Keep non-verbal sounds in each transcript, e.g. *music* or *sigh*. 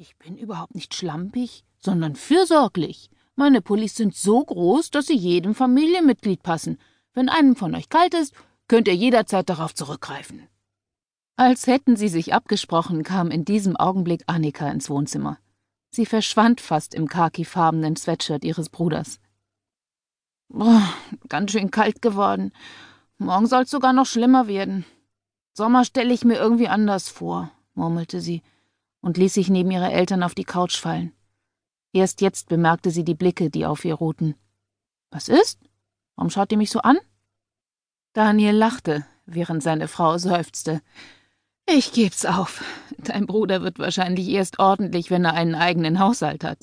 Ich bin überhaupt nicht schlampig, sondern fürsorglich. Meine Pullis sind so groß, dass sie jedem Familienmitglied passen. Wenn einem von euch kalt ist, könnt ihr jederzeit darauf zurückgreifen. Als hätten sie sich abgesprochen, kam in diesem Augenblick Annika ins Wohnzimmer. Sie verschwand fast im khakifarbenen Sweatshirt ihres Bruders. Boah, ganz schön kalt geworden. Morgen soll's sogar noch schlimmer werden. Sommer stelle ich mir irgendwie anders vor, murmelte sie und ließ sich neben ihre Eltern auf die Couch fallen. Erst jetzt bemerkte sie die Blicke, die auf ihr ruhten. Was ist? Warum schaut ihr mich so an? Daniel lachte, während seine Frau seufzte. Ich geb's auf. Dein Bruder wird wahrscheinlich erst ordentlich, wenn er einen eigenen Haushalt hat.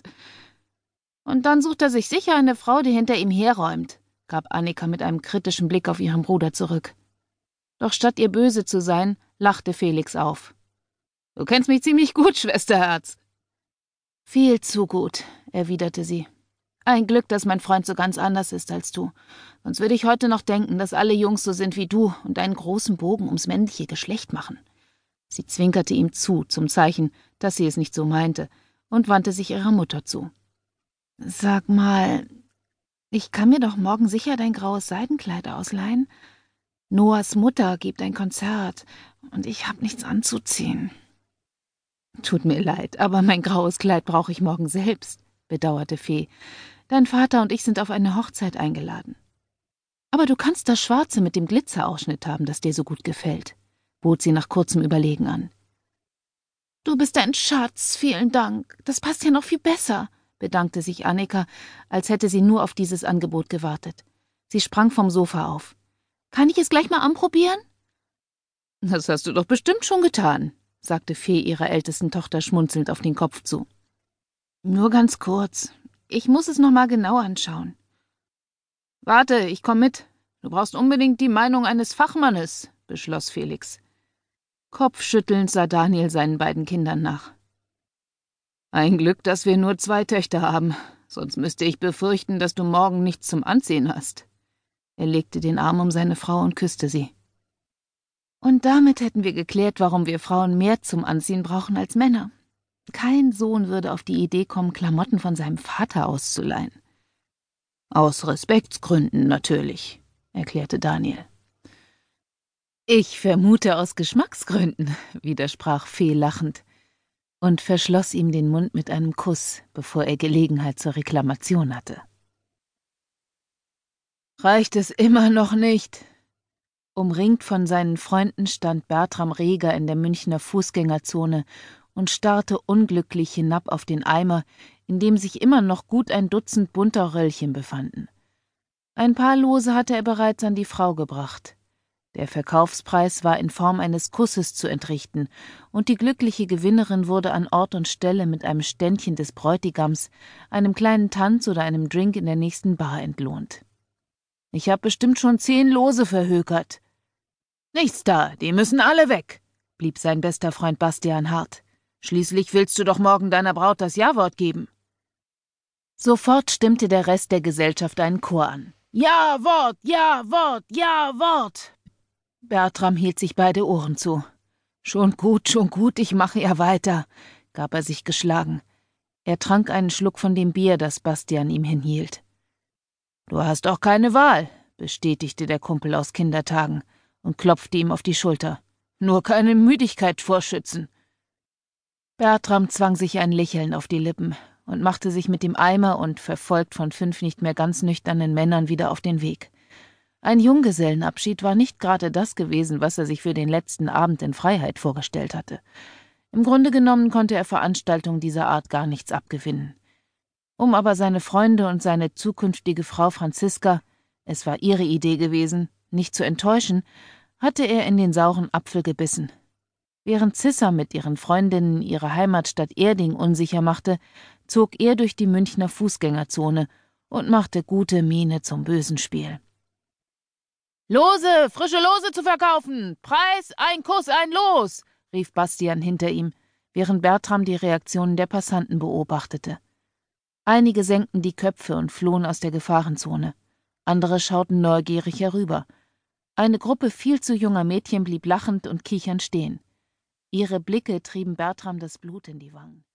Und dann sucht er sich sicher eine Frau, die hinter ihm herräumt, gab Annika mit einem kritischen Blick auf ihren Bruder zurück. Doch statt ihr böse zu sein, lachte Felix auf. Du kennst mich ziemlich gut, *laughs* Schwesterherz. Viel zu gut, erwiderte sie. Ein Glück, dass mein Freund so ganz anders ist als du. Sonst würde ich heute noch denken, dass alle Jungs so sind wie du und einen großen Bogen ums männliche Geschlecht machen. Sie zwinkerte ihm zu, zum Zeichen, dass sie es nicht so meinte, und wandte sich ihrer Mutter zu. Sag mal, ich kann mir doch morgen sicher dein graues Seidenkleid ausleihen. Noahs Mutter gibt ein Konzert, und ich hab nichts anzuziehen. Tut mir leid, aber mein graues Kleid brauche ich morgen selbst, bedauerte Fee. Dein Vater und ich sind auf eine Hochzeit eingeladen. Aber du kannst das Schwarze mit dem Glitzerausschnitt haben, das dir so gut gefällt bot sie nach kurzem Überlegen an. Du bist ein Schatz, vielen Dank. Das passt ja noch viel besser, bedankte sich Annika, als hätte sie nur auf dieses Angebot gewartet. Sie sprang vom Sofa auf. Kann ich es gleich mal anprobieren? Das hast du doch bestimmt schon getan, sagte Fee ihrer ältesten Tochter schmunzelnd auf den Kopf zu. Nur ganz kurz. Ich muss es noch mal genau anschauen. Warte, ich komm mit. Du brauchst unbedingt die Meinung eines Fachmannes, beschloss Felix. Kopfschüttelnd sah Daniel seinen beiden Kindern nach. Ein Glück, dass wir nur zwei Töchter haben, sonst müsste ich befürchten, dass du morgen nichts zum Anziehen hast. Er legte den Arm um seine Frau und küsste sie. Und damit hätten wir geklärt, warum wir Frauen mehr zum Anziehen brauchen als Männer. Kein Sohn würde auf die Idee kommen, Klamotten von seinem Vater auszuleihen. Aus Respektsgründen natürlich, erklärte Daniel. Ich vermute aus Geschmacksgründen, *laughs* widersprach Fee lachend und verschloss ihm den Mund mit einem Kuss, bevor er Gelegenheit zur Reklamation hatte. Reicht es immer noch nicht? Umringt von seinen Freunden stand Bertram Reger in der Münchner Fußgängerzone und starrte unglücklich hinab auf den Eimer, in dem sich immer noch gut ein Dutzend bunter Röllchen befanden. Ein paar Lose hatte er bereits an die Frau gebracht. Der Verkaufspreis war in Form eines Kusses zu entrichten, und die glückliche Gewinnerin wurde an Ort und Stelle mit einem Ständchen des Bräutigams, einem kleinen Tanz oder einem Drink in der nächsten Bar entlohnt. Ich hab bestimmt schon zehn Lose verhökert. Nichts da, die müssen alle weg, blieb sein bester Freund Bastian hart. Schließlich willst du doch morgen deiner Braut das Ja-Wort geben. Sofort stimmte der Rest der Gesellschaft einen Chor an. Ja, Wort, ja, Wort, ja, Wort, Bertram hielt sich beide Ohren zu. Schon gut, schon gut, ich mache ja weiter, gab er sich geschlagen. Er trank einen Schluck von dem Bier, das Bastian ihm hinhielt. Du hast auch keine Wahl, bestätigte der Kumpel aus Kindertagen und klopfte ihm auf die Schulter. Nur keine Müdigkeit vorschützen. Bertram zwang sich ein Lächeln auf die Lippen und machte sich mit dem Eimer und verfolgt von fünf nicht mehr ganz nüchternen Männern wieder auf den Weg. Ein Junggesellenabschied war nicht gerade das gewesen, was er sich für den letzten Abend in Freiheit vorgestellt hatte. Im Grunde genommen konnte er Veranstaltungen dieser Art gar nichts abgewinnen. Um aber seine Freunde und seine zukünftige Frau Franziska, es war ihre Idee gewesen, nicht zu enttäuschen, hatte er in den sauren Apfel gebissen. Während Zissa mit ihren Freundinnen ihre Heimatstadt Erding unsicher machte, zog er durch die Münchner Fußgängerzone und machte gute Miene zum bösen Spiel. Lose, frische Lose zu verkaufen. Preis, ein Kuss, ein Los, rief Bastian hinter ihm, während Bertram die Reaktionen der Passanten beobachtete. Einige senkten die Köpfe und flohen aus der Gefahrenzone. Andere schauten neugierig herüber. Eine Gruppe viel zu junger Mädchen blieb lachend und kichernd stehen. Ihre Blicke trieben Bertram das Blut in die Wangen.